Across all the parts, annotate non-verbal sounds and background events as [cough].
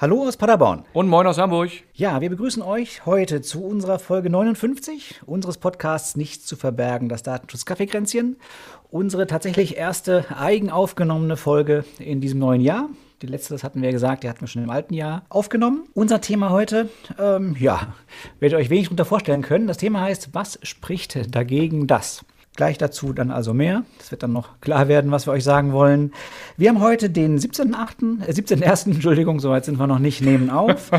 Hallo aus Paderborn. Und moin aus Hamburg. Ja, wir begrüßen euch heute zu unserer Folge 59 unseres Podcasts Nichts zu verbergen, das Datenschutz-Kaffeekränzchen. Unsere tatsächlich erste eigen aufgenommene Folge in diesem neuen Jahr. Die letzte, das hatten wir gesagt, die hatten wir schon im alten Jahr aufgenommen. Unser Thema heute, ähm, ja, werdet ihr euch wenig darunter vorstellen können. Das Thema heißt, was spricht dagegen das? Gleich dazu dann also mehr. Das wird dann noch klar werden, was wir euch sagen wollen. Wir haben heute den 17.8., äh 17.1., [laughs] Entschuldigung, soweit sind wir noch nicht, nehmen auf.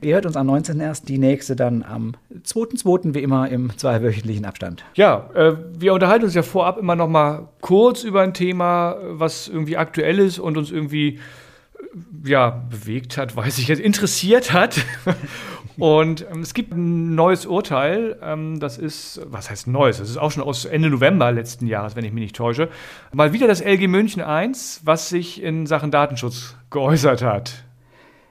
Ihr hört uns am 19.1., die nächste dann am 2.2., wie immer im zweiwöchentlichen Abstand. Ja, äh, wir unterhalten uns ja vorab immer noch mal kurz über ein Thema, was irgendwie aktuell ist und uns irgendwie ja, bewegt hat, weiß ich jetzt, interessiert hat. [laughs] Und ähm, es gibt ein neues Urteil, ähm, das ist, was heißt neues? Das ist auch schon aus Ende November letzten Jahres, wenn ich mich nicht täusche. Mal wieder das LG München 1, was sich in Sachen Datenschutz geäußert hat.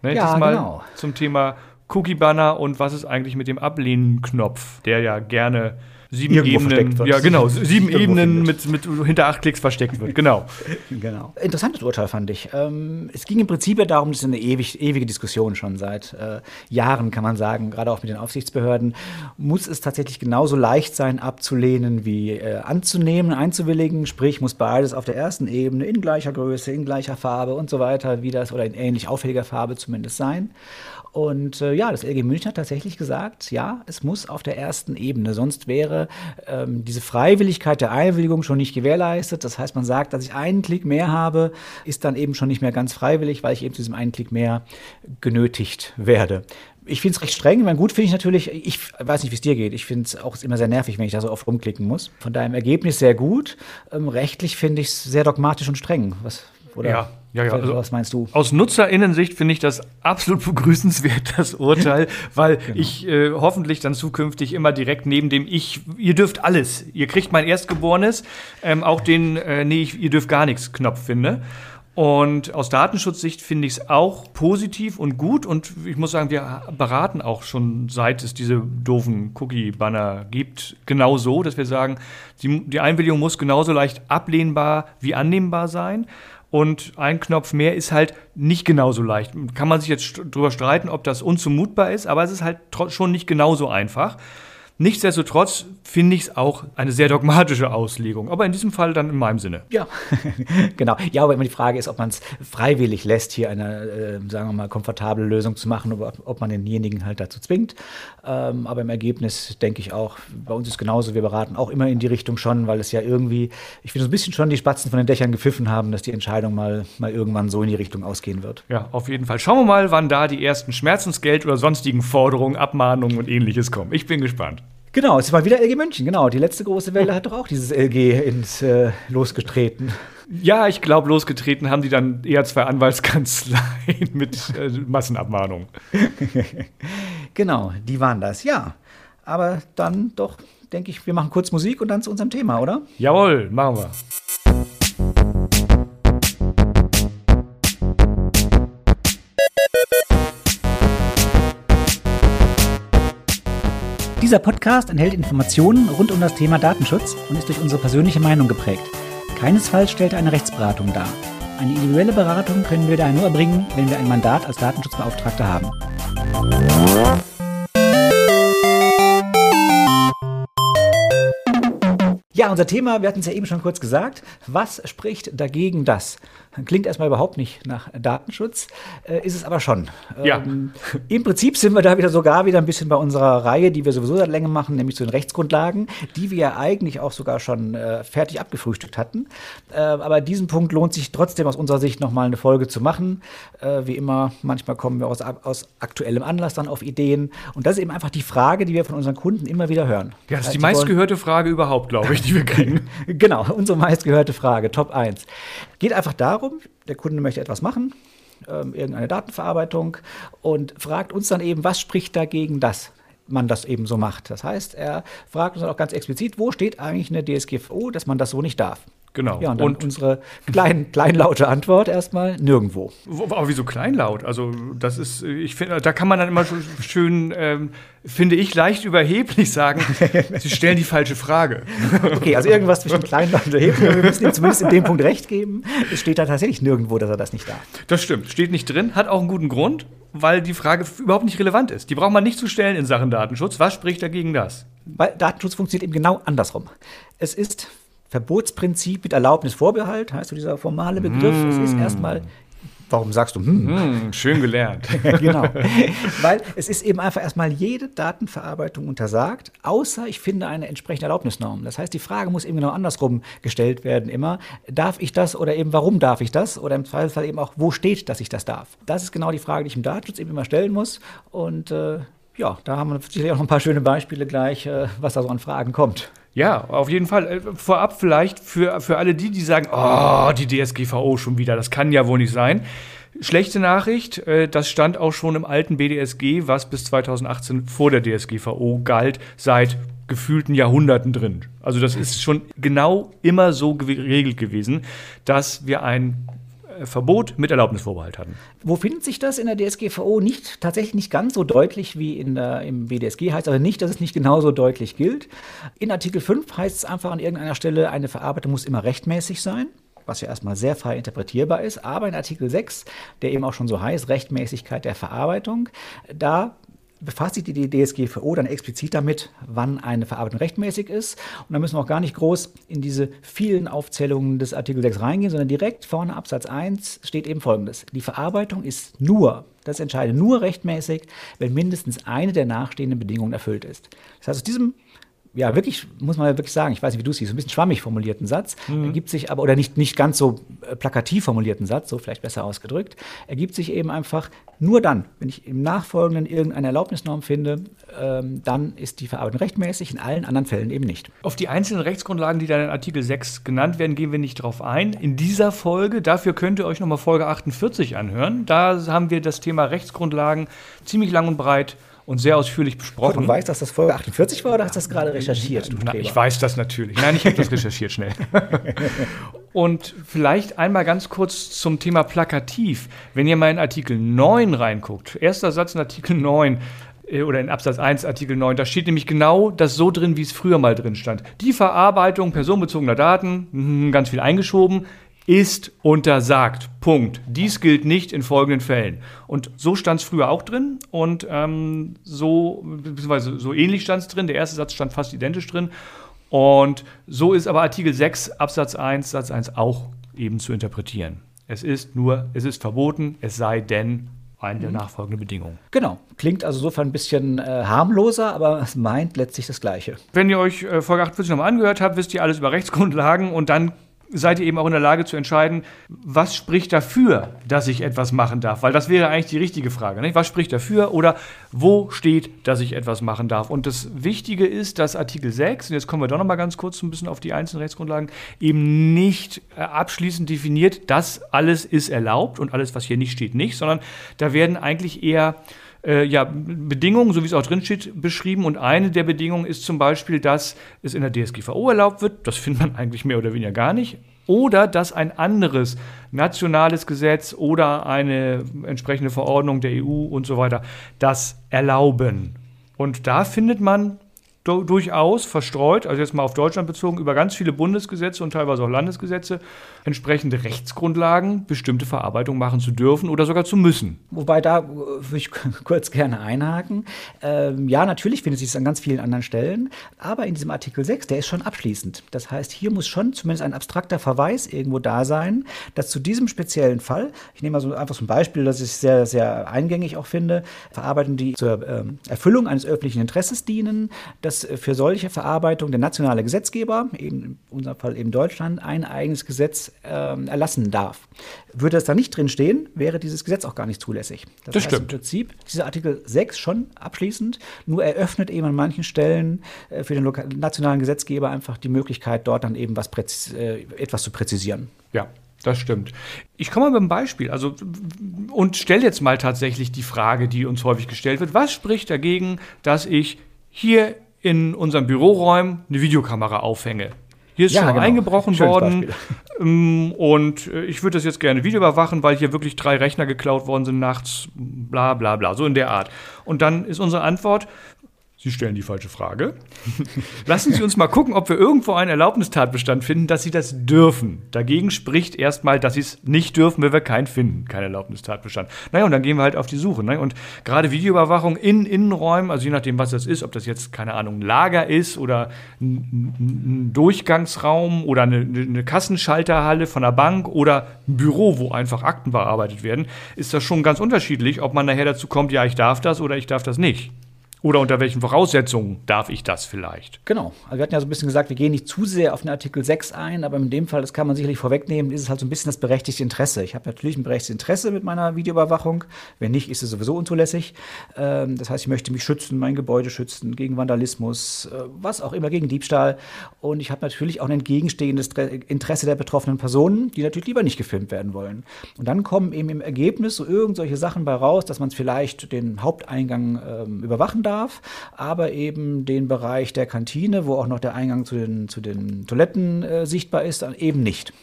Ne, Ja, diesmal genau. zum Thema Cookie-Banner und was ist eigentlich mit dem Ablehnen-Knopf, der ja gerne sieben Irgendwo Ebenen, versteckt wird. ja genau, [laughs] sieben Irgendwo Ebenen findet. mit, mit hinter acht Klicks versteckt wird, genau. [laughs] Genau. Interessantes Urteil fand ich. Ähm, es ging im Prinzip ja darum, das ist eine ewig, ewige Diskussion schon seit äh, Jahren, kann man sagen, gerade auch mit den Aufsichtsbehörden. Muss es tatsächlich genauso leicht sein, abzulehnen wie äh, anzunehmen, einzuwilligen? Sprich, muss beides auf der ersten Ebene in gleicher Größe, in gleicher Farbe und so weiter, wie das oder in ähnlich auffälliger Farbe zumindest sein? Und äh, ja, das LG München hat tatsächlich gesagt, ja, es muss auf der ersten Ebene, sonst wäre ähm, diese Freiwilligkeit der Einwilligung schon nicht gewährleistet. Das heißt, man sagt, dass ich einen Klick mehr habe, ist dann eben schon nicht mehr ganz freiwillig, weil ich eben zu diesem einen Klick mehr genötigt werde. Ich finde es recht streng. Ich meine, gut finde ich natürlich, ich weiß nicht, wie es dir geht. Ich finde es auch immer sehr nervig, wenn ich da so oft rumklicken muss. Von im Ergebnis sehr gut. Ähm, rechtlich finde ich es sehr dogmatisch und streng. Was, oder Ja, ja, ja, also- was meinst du? Aus Nutzerinnensicht finde ich das absolut [laughs] begrüßenswert, das Urteil, weil ich äh, hoffentlich dann zukünftig immer direkt neben dem Ich, ihr dürft alles, ihr kriegt mein Erstgeborenes, ähm, auch den äh, Nee, ich, ihr dürft gar nichts Knopf finde. Und aus Datenschutzsicht finde ich es auch positiv und gut. Und ich muss sagen, wir beraten auch schon, seit es diese doofen Cookie-Banner gibt, genau so, dass wir sagen, die, die Einwilligung muss genauso leicht ablehnbar wie annehmbar sein. Und ein Knopf mehr ist halt nicht genauso leicht. Kann man sich jetzt drüber streiten, ob das unzumutbar ist, aber es ist halt schon nicht genauso einfach. Nichtsdestotrotz finde ich es auch eine sehr dogmatische Auslegung, aber in diesem Fall dann in meinem Sinne. Ja, [laughs] genau. Ja, aber immer die Frage ist, ob man es freiwillig lässt, hier eine, äh, sagen wir mal, komfortable Lösung zu machen, oder ob man denjenigen halt dazu zwingt. Ähm, aber im Ergebnis denke ich auch, bei uns ist genauso, wir beraten auch immer in die Richtung schon, weil es ja irgendwie, ich finde so ein bisschen schon die Spatzen von den Dächern gepfiffen haben, dass die Entscheidung mal, mal irgendwann so in die Richtung ausgehen wird. Ja, auf jeden Fall. Schauen wir mal, wann da die ersten Schmerzensgeld oder sonstigen Forderungen, Abmahnungen und ähnliches kommen. Ich bin gespannt. Genau, es mal wieder LG München, genau. Die letzte große Welle hat doch auch dieses LG ins äh, losgetreten. Ja, ich glaube, losgetreten haben die dann eher zwei Anwaltskanzleien [laughs] mit äh, Massenabmahnungen. [laughs] Genau, die waren das, ja. Aber dann doch, denke ich, wir machen kurz Musik und dann zu unserem Thema, oder? Jawohl, machen wir. Dieser Podcast enthält Informationen rund um das Thema Datenschutz und ist durch unsere persönliche Meinung geprägt. Keinesfalls stellt er eine Rechtsberatung dar. Eine individuelle Beratung können wir daher nur erbringen, wenn wir ein Mandat als Datenschutzbeauftragter haben. Ja, unser Thema, wir hatten es ja eben schon kurz gesagt. Was spricht dagegen das? Klingt erstmal überhaupt nicht nach Datenschutz, äh, ist es aber schon. Ja. Ähm, Im Prinzip sind wir da wieder sogar wieder ein bisschen bei unserer Reihe, die wir sowieso seit länger machen, nämlich zu den Rechtsgrundlagen, die wir ja eigentlich auch sogar schon äh, fertig abgefrühstückt hatten. Äh, aber diesen Punkt lohnt sich trotzdem aus unserer Sicht nochmal eine Folge zu machen. Äh, wie immer, manchmal kommen wir aus, aus aktuellem Anlass dann auf Ideen. Und das ist eben einfach die Frage, die wir von unseren Kunden immer wieder hören. Ja, das ist heißt, die meistgehörte Frage überhaupt, glaube ich, die wir kriegen. [laughs] Genau, unsere meistgehörte Frage, Top 1. Geht einfach darum, der Kunde möchte etwas machen, ähm, irgendeine Datenverarbeitung und fragt uns dann eben, was spricht dagegen, dass man das eben so macht. Das heißt, er fragt uns dann auch ganz explizit, wo steht eigentlich eine DSGVO, dass man das so nicht darf. Genau. Ja, und, Und- unsere klein, kleinlaute Antwort erstmal nirgendwo. Wo- Aber wieso kleinlaut? Also, das ist, äh, ich finde, da kann man dann immer so schön, ähm, finde ich, leicht überheblich sagen, [laughs] Sie stellen die falsche Frage. Okay, also irgendwas zwischen kleinlaut und erheblich. Wir müssen ihm zumindest in dem Punkt recht geben. Es steht da tatsächlich nirgendwo, dass er das nicht darf. Das stimmt, steht nicht drin, hat auch einen guten Grund. weil die Frage überhaupt nicht relevant ist. Die braucht man nicht zu stellen in Sachen Datenschutz. Was spricht dagegen das? Weil Datenschutz funktioniert eben genau andersrum. Es ist Verbotsprinzip mit Erlaubnisvorbehalt, heißt so dieser formale Begriff. Mm. Es ist erstmal Warum sagst du, hm? Mm, schön gelernt. [laughs] genau. Weil es ist eben einfach erstmal jede Datenverarbeitung untersagt, außer ich finde eine entsprechende Erlaubnisnorm. Das heißt, die Frage muss eben genau andersrum gestellt werden immer. Darf ich das oder eben warum darf ich das? Oder im Zweifelsfall eben auch, wo steht, dass ich das darf? Das ist genau die Frage, die ich im Datenschutz eben immer stellen muss. Und äh, ja, da haben wir sicherlich auch noch ein paar schöne Beispiele gleich, äh, was da so an Fragen kommt. Ja, auf jeden Fall. Äh, vorab vielleicht für, für alle die, die sagen, oh, die DSGVO schon wieder, das kann ja wohl nicht sein. Schlechte Nachricht, äh, das stand auch schon im alten BDSG, was bis 2018 vor der DSGVO galt, seit gefühlten Jahrhunderten drin. Also das ist schon genau immer so geregelt gewesen, dass wir ein äh, Verbot mit Erlaubnisvorbehalt hatten. Wo findet sich das in der DSGVO? Nicht, tatsächlich nicht ganz so deutlich wie in der, im BDSG, heißt aber nicht, dass es nicht genauso deutlich gilt. In Artikel 5 heißt es einfach an irgendeiner Stelle, eine Verarbeitung muss immer rechtmäßig sein was ja erstmal sehr frei interpretierbar ist, aber in Artikel 6, der eben auch schon so heißt, Rechtmäßigkeit der Verarbeitung, da befasst sich die DSGVO dann explizit damit, wann eine Verarbeitung rechtmäßig ist. Und da müssen wir auch gar nicht groß in diese vielen Aufzählungen des Artikel 6 reingehen, sondern direkt vorne Absatz 1 steht eben folgendes. Die Verarbeitung ist nur, das entscheide nur rechtmäßig, wenn mindestens eine der nachstehenden Bedingungen erfüllt ist. Das heißt, aus diesem ja, wirklich, muss man wirklich sagen, ich weiß nicht, wie du es siehst, ein bisschen schwammig formulierten Satz, mhm. ergibt sich aber, oder nicht, nicht ganz so äh, plakativ formulierten Satz, so vielleicht besser ausgedrückt, ergibt sich eben einfach nur dann, wenn ich im Nachfolgenden irgendeine Erlaubnisnorm finde, ähm, dann ist die Verarbeitung rechtmäßig, in allen anderen Fällen eben nicht. Auf die einzelnen Rechtsgrundlagen, die dann in Artikel 6 genannt werden, gehen wir nicht drauf ein. In dieser Folge, dafür könnt ihr euch nochmal Folge 48 anhören. Da haben wir das Thema Rechtsgrundlagen ziemlich lang und breit und sehr ausführlich besprochen. Du weißt, dass das Folge 48 war oder hast du das gerade recherchiert? Na, ich weiß das natürlich. Nein, ich habe das recherchiert schnell. [laughs] und vielleicht einmal ganz kurz zum Thema Plakativ. Wenn ihr mal in Artikel 9 reinguckt, erster Satz in Artikel 9, äh, oder in Absatz 1 Artikel 9, da steht nämlich genau das so drin, wie es früher mal drin stand. Die Verarbeitung personenbezogener Daten, hm, ganz viel eingeschoben, ist untersagt. Punkt. Dies gilt nicht in folgenden Fällen. Und so stand es früher auch drin und ähm, so, beziehungsweise so ähnlich stand es drin. Der erste Satz stand fast identisch drin. Und so ist aber Artikel 6 Absatz 1 Satz 1 auch eben zu interpretieren. Es ist nur, es ist verboten, es sei denn eine der mhm. nachfolgenden Bedingungen. Genau. Klingt also insofern ein bisschen äh, harmloser, aber es meint letztlich das Gleiche. Wenn ihr euch äh, Folge 48 nochmal angehört habt, wisst ihr alles über Rechtsgrundlagen und dann seid ihr eben auch in der Lage zu entscheiden, was spricht dafür, dass ich etwas machen darf? Weil das wäre eigentlich die richtige Frage. Nicht? Was spricht dafür oder wo steht, dass ich etwas machen darf? Und das Wichtige ist, dass Artikel 6, und jetzt kommen wir doch noch mal ganz kurz ein bisschen auf die einzelnen Rechtsgrundlagen, eben nicht äh, abschließend definiert, dass alles ist erlaubt und alles, was hier nicht steht, nicht, sondern da werden eigentlich eher äh, ja, Bedingungen, so wie es auch drin steht, beschrieben. Und eine der Bedingungen ist zum Beispiel, dass es in der DSGVO erlaubt wird. Das findet man eigentlich mehr oder weniger gar nicht. Oder dass ein anderes nationales Gesetz oder eine entsprechende Verordnung der EU und so weiter das erlauben. Und da findet man durchaus verstreut, also jetzt mal auf Deutschland bezogen, über ganz viele Bundesgesetze und teilweise auch Landesgesetze entsprechende Rechtsgrundlagen, bestimmte Verarbeitung machen zu dürfen oder sogar zu müssen. Wobei da äh, würde ich [laughs] kurz gerne einhaken. Ähm, ja, natürlich findet sich es an ganz vielen anderen Stellen, aber in diesem Artikel 6, der ist schon abschließend. Das heißt, hier muss schon zumindest ein abstrakter Verweis irgendwo da sein, dass zu diesem speziellen Fall, ich nehme mal so einfach so ein Beispiel, das ich sehr, sehr eingängig auch finde, Verarbeitungen, die zur ähm, Erfüllung eines öffentlichen Interesses dienen, dass für solche Verarbeitung der nationale Gesetzgeber, eben in unserem Fall eben Deutschland, ein eigenes Gesetz ähm, erlassen darf. Würde das da nicht drin stehen, wäre dieses Gesetz auch gar nicht zulässig. Das, das heißt stimmt. im Prinzip dieser Artikel 6 schon abschließend, nur eröffnet eben an manchen Stellen äh, für den nationalen Gesetzgeber einfach die Möglichkeit, dort dann eben was äh, etwas zu präzisieren. Ja, das stimmt. Ich komme mal mit einem Beispiel. Also, und stelle jetzt mal tatsächlich die Frage, die uns häufig gestellt wird. Was spricht dagegen, dass ich hier in unseren Büroräumen eine Videokamera aufhänge? Hier ist ja, schon genau. eingebrochen Schönes worden. [laughs] Ähm, und äh, ich würde das jetzt gerne Video überwachen, weil hier wirklich drei Rechner geklaut worden sind nachts, bla bla bla, so in der Art. Und dann ist unsere Antwort, Sie stellen die falsche Frage. [laughs] Lassen Sie uns mal gucken, ob wir irgendwo einen Erlaubnistatbestand finden, dass Sie das dürfen. Dagegen spricht erstmal, dass Sie es nicht dürfen, wenn wir keinen finden, keinen Erlaubnistatbestand. Naja, und dann gehen wir halt auf die Suche. Ne? Und gerade Videoüberwachung in Innenräumen, also je nachdem, was das ist, ob das jetzt, keine Ahnung, ein Lager ist oder ein, ein Durchgangsraum oder eine, eine Kassenschalterhalle von einer Bank oder ein Büro, wo einfach Akten bearbeitet werden, ist das schon ganz unterschiedlich, ob man nachher dazu kommt, ja, ich darf das oder ich darf das nicht. Oder unter welchen Voraussetzungen darf ich das vielleicht? Genau. Also wir hatten ja so ein bisschen gesagt, wir gehen nicht zu sehr auf den Artikel 6 ein, aber in dem Fall, das kann man sicherlich vorwegnehmen, ist es halt so ein bisschen das berechtigte Interesse. Ich habe natürlich ein berechtigtes Interesse mit meiner Videoüberwachung. Wenn nicht, ist es sowieso unzulässig. Ähm, das heißt, ich möchte mich schützen, mein Gebäude schützen gegen Vandalismus, äh, was auch immer, gegen Diebstahl. Und ich habe natürlich auch ein entgegenstehendes Interesse der betroffenen Personen, die natürlich lieber nicht gefilmt werden wollen. Und dann kommen eben im Ergebnis so irgendwelche Sachen bei raus, dass man vielleicht den Haupteingang ähm, überwachen darf darf, aber eben den Bereich der Kantine, wo auch noch der Eingang zu den, zu den Toiletten äh, sichtbar ist, eben nicht.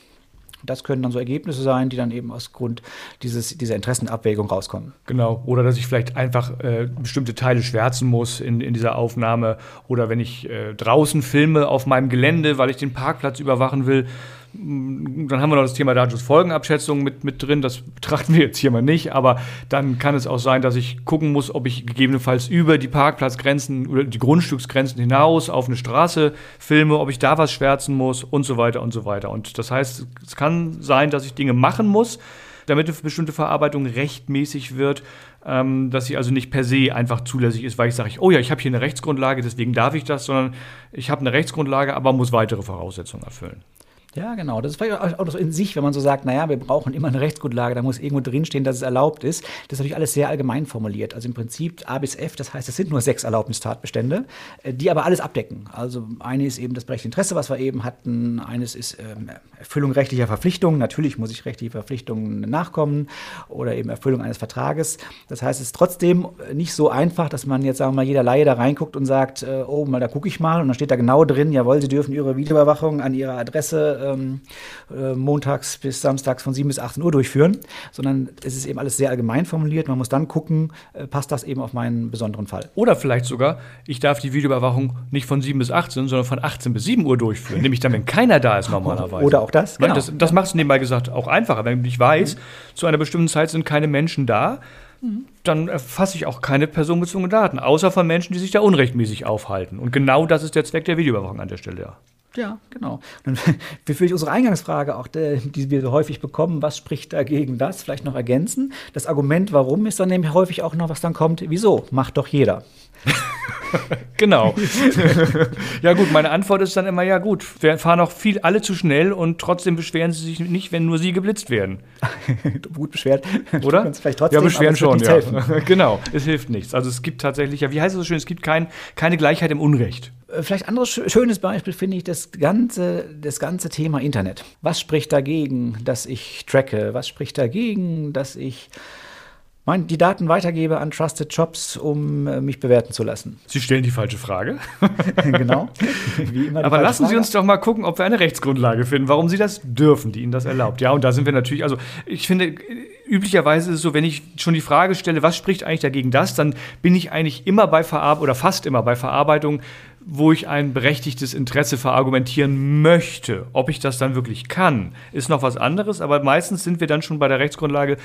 Das können dann so Ergebnisse sein, die dann eben aus Grund dieses, dieser Interessenabwägung rauskommen. Genau. Oder dass ich vielleicht einfach äh, bestimmte Teile schwärzen muss in, in dieser Aufnahme. Oder wenn ich äh, draußen filme auf meinem Gelände, weil ich den Parkplatz überwachen will, dann haben wir noch das Thema Datensfolgenabschätzung mit, mit drin. Das betrachten wir jetzt hier mal nicht. Aber dann kann es auch sein, dass ich gucken muss, ob ich gegebenenfalls über die Parkplatzgrenzen oder die Grundstücksgrenzen hinaus auf eine Straße filme, ob ich da was schwärzen muss und so weiter und so weiter. Und das heißt, es kann sein, dass ich Dinge machen muss, damit eine bestimmte Verarbeitung rechtmäßig wird, ähm, dass sie also nicht per se einfach zulässig ist, weil ich sage, oh ja, ich habe hier eine Rechtsgrundlage, deswegen darf ich das, sondern ich habe eine Rechtsgrundlage, aber muss weitere Voraussetzungen erfüllen. Ja, genau. Das ist vielleicht auch so in sich, wenn man so sagt, naja, wir brauchen immer eine Rechtsgrundlage, da muss irgendwo drinstehen, dass es erlaubt ist. Das ist natürlich alles sehr allgemein formuliert. Also im Prinzip A bis F, das heißt, es sind nur sechs Erlaubnistatbestände, äh, die aber alles abdecken. Also eine ist eben das berechtigte Interesse, was wir eben hatten. Eines ist ähm, Erfüllung rechtlicher Verpflichtungen. Natürlich muss ich rechtliche Verpflichtungen nachkommen oder eben Erfüllung eines Vertrages. Das heißt, es ist trotzdem nicht so einfach, dass man jetzt, sagen wir mal, jeder Laie da reinguckt und sagt, äh, oh, mal da gucke ich mal und dann steht da genau drin, jawohl, Sie dürfen Ihre Videoüberwachung an Ihrer Adresse ähm, äh, montags bis samstags von 7 bis 18 Uhr durchführen, sondern es ist eben alles sehr allgemein formuliert. Man muss dann gucken, äh, passt das eben auf meinen besonderen Fall. Oder vielleicht sogar, ich darf die Videoüberwachung nicht von 7 bis 18, sondern von 18 bis 7 Uhr durchführen, nämlich dann, wenn keiner da ist normalerweise. Oder auch das. Genau. Das, das macht es nebenbei gesagt auch einfacher. Wenn ich weiß, mhm. zu einer bestimmten Zeit sind keine Menschen da, dann erfasse ich auch keine personenbezogenen Daten, außer von Menschen, die sich da unrechtmäßig aufhalten. Und genau das ist der Zweck der Videoüberwachung an der Stelle. Ja. Ja, genau. Dann [laughs] will unsere Eingangsfrage auch, die wir so häufig bekommen, was spricht dagegen das, vielleicht noch ergänzen. Das Argument, warum, ist dann nämlich häufig auch noch, was dann kommt, wieso? Macht doch jeder. [laughs] genau. [laughs] ja gut, meine Antwort ist dann immer, ja gut, wir fahren auch viel alle zu schnell und trotzdem beschweren sie sich nicht, wenn nur sie geblitzt werden. [laughs] gut beschwert. Oder? Trotzdem, ja, beschweren schon, ja. genau, es hilft nichts. Also es gibt tatsächlich, ja, wie heißt es so schön, es gibt kein, keine Gleichheit im Unrecht. Äh, vielleicht ein anderes schönes Beispiel finde ich das ganze, das ganze Thema Internet. Was spricht dagegen, dass ich tracke? Was spricht dagegen, dass ich mein, die Daten weitergebe an Trusted Shops, um äh, mich bewerten zu lassen? Sie stellen die falsche Frage. [laughs] genau. [laughs] Aber lassen Frage. Sie uns doch mal gucken, ob wir eine Rechtsgrundlage finden, warum Sie das dürfen, die Ihnen das erlaubt. Ja, und da sind wir natürlich, also ich finde, üblicherweise ist es so, wenn ich schon die Frage stelle, was spricht eigentlich dagegen das, dann bin ich eigentlich immer bei Verarbeitung oder fast immer bei Verarbeitung wo ich ein berechtigtes Interesse verargumentieren möchte. Ob ich das dann wirklich kann, ist noch was anderes, aber meistens sind wir dann schon bei der Rechtsgrundlage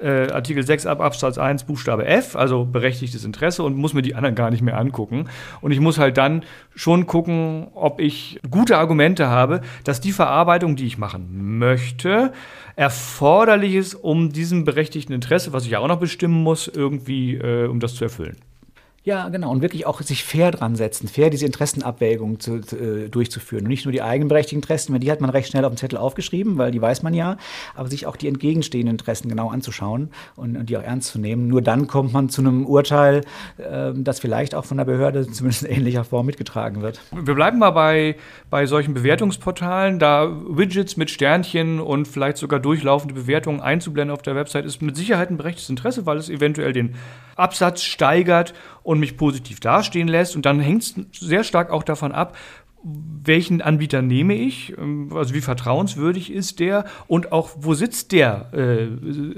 äh, Artikel 6 ab Absatz 1 Buchstabe F, also berechtigtes Interesse und muss mir die anderen gar nicht mehr angucken. Und ich muss halt dann schon gucken, ob ich gute Argumente habe, dass die Verarbeitung, die ich machen möchte, erforderlich ist, um diesem berechtigten Interesse, was ich ja auch noch bestimmen muss, irgendwie, äh, um das zu erfüllen. Ja, genau. Und wirklich auch sich fair dran setzen, fair diese Interessenabwägung zu, äh, durchzuführen. Und nicht nur die eigenberechtigten Interessen, weil die hat man recht schnell auf dem Zettel aufgeschrieben, weil die weiß man ja, aber sich auch die entgegenstehenden Interessen genau anzuschauen und, und die auch ernst zu nehmen. Nur dann kommt man zu einem Urteil, äh, das vielleicht auch von der Behörde [laughs] zumindest in ähnlicher Form mitgetragen wird. Wir bleiben mal bei, bei solchen Bewertungsportalen. Da Widgets mit Sternchen und vielleicht sogar durchlaufende Bewertungen einzublenden auf der Website ist mit Sicherheit ein berechtigtes Interesse, weil es eventuell den Absatz steigert und mich positiv dastehen lässt. Und dann hängt es sehr stark auch davon ab, welchen Anbieter nehme ich, ähm, also wie vertrauenswürdig ist der und auch wo sitzt der, äh,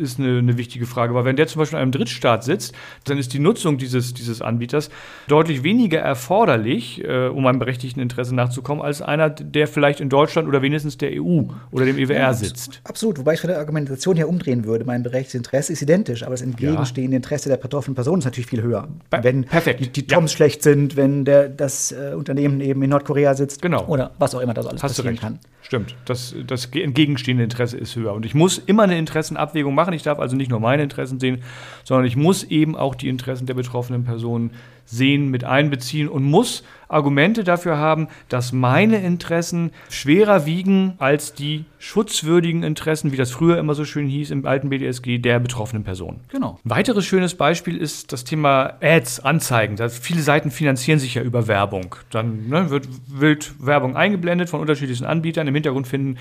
ist eine, eine, wichtige Frage. Weil wenn der zum Beispiel in einem Drittstaat sitzt, dann ist die Nutzung dieses, dieses Anbieters deutlich weniger erforderlich, äh, um einem berechtigten Interesse nachzukommen, als einer, der vielleicht in Deutschland oder wenigstens der EU oder dem EWR ja, sitzt. Absolut, wobei ich von der Argumentation her umdrehen würde. Mein berechtigtes Interesse ist identisch, aber das entgegenstehende ja. Interesse der betroffenen Person ist natürlich viel höher. Wenn Perfekt. die, die Toms ja. schlecht sind, wenn der, das äh, Unternehmen eben in Nordkorea sitzt. Genau. Oder was auch immer da so alles Hast passieren kann. Stimmt. Das, das entgegenstehende Interesse ist höher. Und ich muss immer eine Interessenabwägung machen. Ich darf also nicht nur meine Interessen sehen, sondern ich muss eben auch die Interessen der betroffenen Personen sehen, mit einbeziehen und muss Argumente dafür haben, dass meine Interessen schwerer wiegen als die schutzwürdigen Interessen, wie das früher immer so schön hieß im alten BDSG, der betroffenen Person. Genau. Ein weiteres schönes Beispiel ist das Thema Ads, Anzeigen. Das, viele Seiten finanzieren sich ja über Werbung. Dann ne, wird wild Werbung eingeblendet von unterschiedlichen Anbietern. Im Hintergrund finden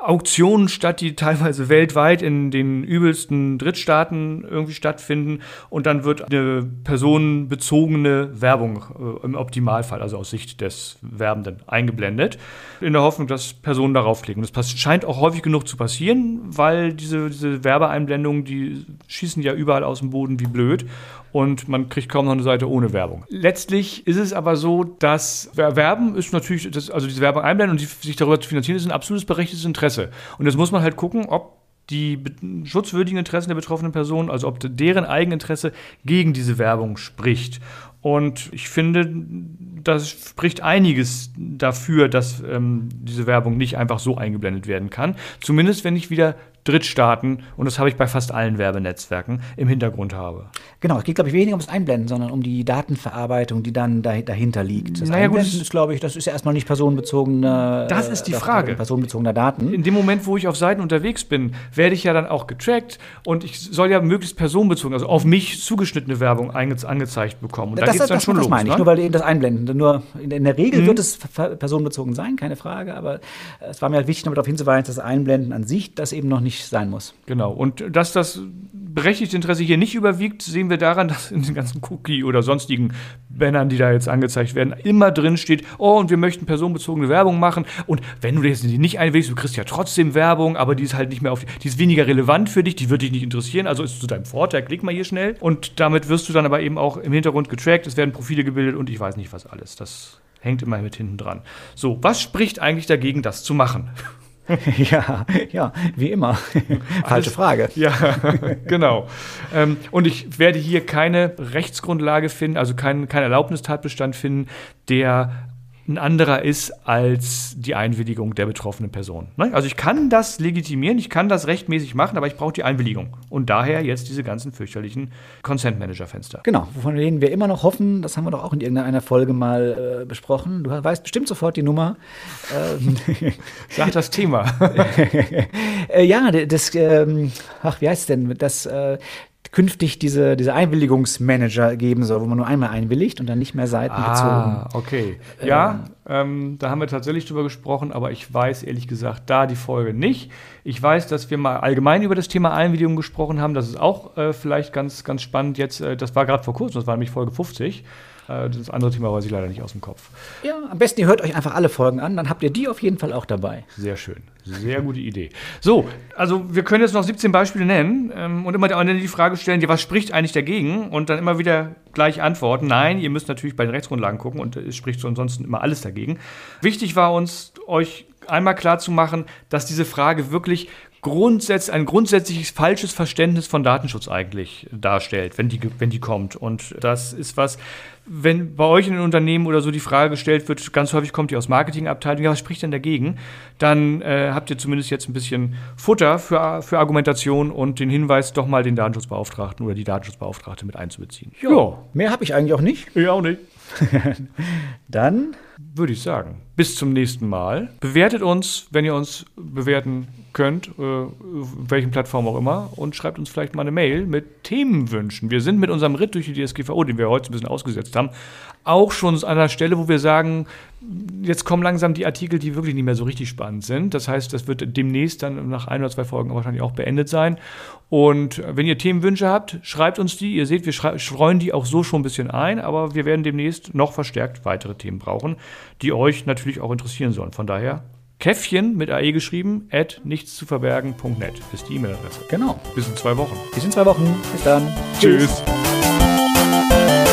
Auktionen statt, die teilweise weltweit in den übelsten Drittstaaten irgendwie stattfinden. Und dann wird eine personenbezogene Werbung äh, im Optimalfall, also aus Sicht des Werbenden, eingeblendet, in der Hoffnung, dass Personen darauf klicken. Das scheint auch häufig genug zu passieren, weil diese, diese Werbeeinblendungen, die schießen ja überall aus dem Boden wie blöd und man kriegt kaum noch eine Seite ohne Werbung. Letztlich ist es aber so, dass Werben ist natürlich, das, also diese Werbung einblenden und sich darüber zu finanzieren, ist ein absolutes berechtigtes Interesse. Und jetzt muss man halt gucken, ob die schutzwürdigen Interessen der betroffenen Person, also ob deren Eigeninteresse gegen diese Werbung spricht. Und ich finde, das spricht einiges dafür, dass ähm, diese Werbung nicht einfach so eingeblendet werden kann. Zumindest wenn ich wieder Drittstaaten, und das habe ich bei fast allen Werbenetzwerken, im Hintergrund habe. Genau, es geht, glaube ich, weniger ums Einblenden, sondern um die Datenverarbeitung, die dann dahinter liegt. Das naja, Einblenden gut, ist, glaube ich, das ist ja erstmal nicht personenbezogene. Das ist die äh, Frage. Personenbezogener Daten. In dem Moment, wo ich auf Seiten unterwegs bin, werde ich ja dann auch getrackt und ich soll ja möglichst personenbezogen, also auf mich zugeschnittene Werbung angezeigt bekommen. Und das, da geht es dann das, schon das los. meine ich, ne? nur weil das Einblenden. Nur in, in der Regel mhm. wird es personenbezogen sein, keine Frage, aber es war mir halt wichtig, darauf hinzuweisen, dass das Einblenden an sich das eben noch nicht nicht sein muss. Genau. Und dass das berechtigte Interesse hier nicht überwiegt, sehen wir daran, dass in den ganzen Cookie oder sonstigen Bannern, die da jetzt angezeigt werden, immer drin steht, oh, und wir möchten personenbezogene Werbung machen. Und wenn du jetzt nicht einwählst, du kriegst ja trotzdem Werbung, aber die ist halt nicht mehr auf, die ist weniger relevant für dich, die wird dich nicht interessieren, also ist zu deinem Vorteil, klick mal hier schnell. Und damit wirst du dann aber eben auch im Hintergrund getrackt, es werden Profile gebildet und ich weiß nicht was alles. Das hängt immer mit hinten dran. So, was spricht eigentlich dagegen, das zu machen? [laughs] ja, ja, wie immer. Falsche Frage. Ja, [laughs] genau. Ähm, und ich werde hier keine Rechtsgrundlage finden, also keinen kein Erlaubnistatbestand finden, der ein anderer ist als die Einwilligung der betroffenen Person. Ne? Also ich kann das legitimieren, ich kann das rechtmäßig machen, aber ich brauche die Einwilligung. Und daher jetzt diese ganzen fürchterlichen Consent Manager Fenster. Genau, von denen wir immer noch hoffen, das haben wir doch auch in irgendeiner Folge mal äh, besprochen. Du weißt bestimmt sofort die Nummer. Ähm, [laughs] Sag das Thema. [laughs] äh, ja, das, ähm, ach, wie heißt es denn? Das, äh, künftig diese, diese Einwilligungsmanager geben soll, wo man nur einmal einwilligt und dann nicht mehr seitenbezogen. Ah, okay. Ja, ähm, ähm, da haben wir tatsächlich drüber gesprochen, aber ich weiß ehrlich gesagt da die Folge nicht. Ich weiß, dass wir mal allgemein über das Thema Einwilligung gesprochen haben. Das ist auch äh, vielleicht ganz, ganz spannend jetzt. Äh, das war gerade vor kurzem, das war nämlich Folge 50. Äh, das andere Thema weiß ich leider nicht aus dem Kopf. Ja, am besten ihr hört euch einfach alle Folgen an, dann habt ihr die auf jeden Fall auch dabei. Sehr schön. Sehr gute Idee. So, also wir können jetzt noch 17 Beispiele nennen ähm, und immer die Frage stellen, ja, was spricht eigentlich dagegen? Und dann immer wieder gleich antworten. Nein, ihr müsst natürlich bei den Rechtsgrundlagen gucken und es spricht so ansonsten immer alles dagegen. Wichtig war uns, euch einmal klar zu machen, dass diese Frage wirklich grundsätz ein grundsätzliches falsches Verständnis von Datenschutz eigentlich darstellt, wenn die, wenn die kommt. Und das ist was, wenn bei euch in den Unternehmen oder so die Frage gestellt wird, ganz häufig kommt die aus Marketingabteilung, ja, was spricht denn dagegen? Dann äh, habt ihr zumindest jetzt ein bisschen Futter für, für Argumentation und den Hinweis, doch mal den Datenschutzbeauftragten oder die Datenschutzbeauftragte mit einzubeziehen. Ja, mehr habe ich eigentlich auch nicht. Ich auch nicht. [laughs] Dann würde ich sagen, bis zum nächsten Mal. Bewertet uns, wenn ihr uns bewerten könnt, äh, welchen Plattformen auch immer, und schreibt uns vielleicht mal eine Mail mit Themenwünschen. Wir sind mit unserem Ritt durch die DSGVO, den wir heute ein bisschen ausgesetzt haben. Auch schon an einer Stelle, wo wir sagen, jetzt kommen langsam die Artikel, die wirklich nicht mehr so richtig spannend sind. Das heißt, das wird demnächst dann nach ein oder zwei Folgen wahrscheinlich auch beendet sein. Und wenn ihr Themenwünsche habt, schreibt uns die. Ihr seht, wir streuen die auch so schon ein bisschen ein, aber wir werden demnächst noch verstärkt weitere Themen brauchen, die euch natürlich auch interessieren sollen. Von daher Käffchen mit AE geschrieben, at nichtszuverbergen.net ist die E-Mail-Adresse. Genau. Bis in zwei Wochen. Bis in zwei Wochen. Bis dann. Tschüss. Tschüss.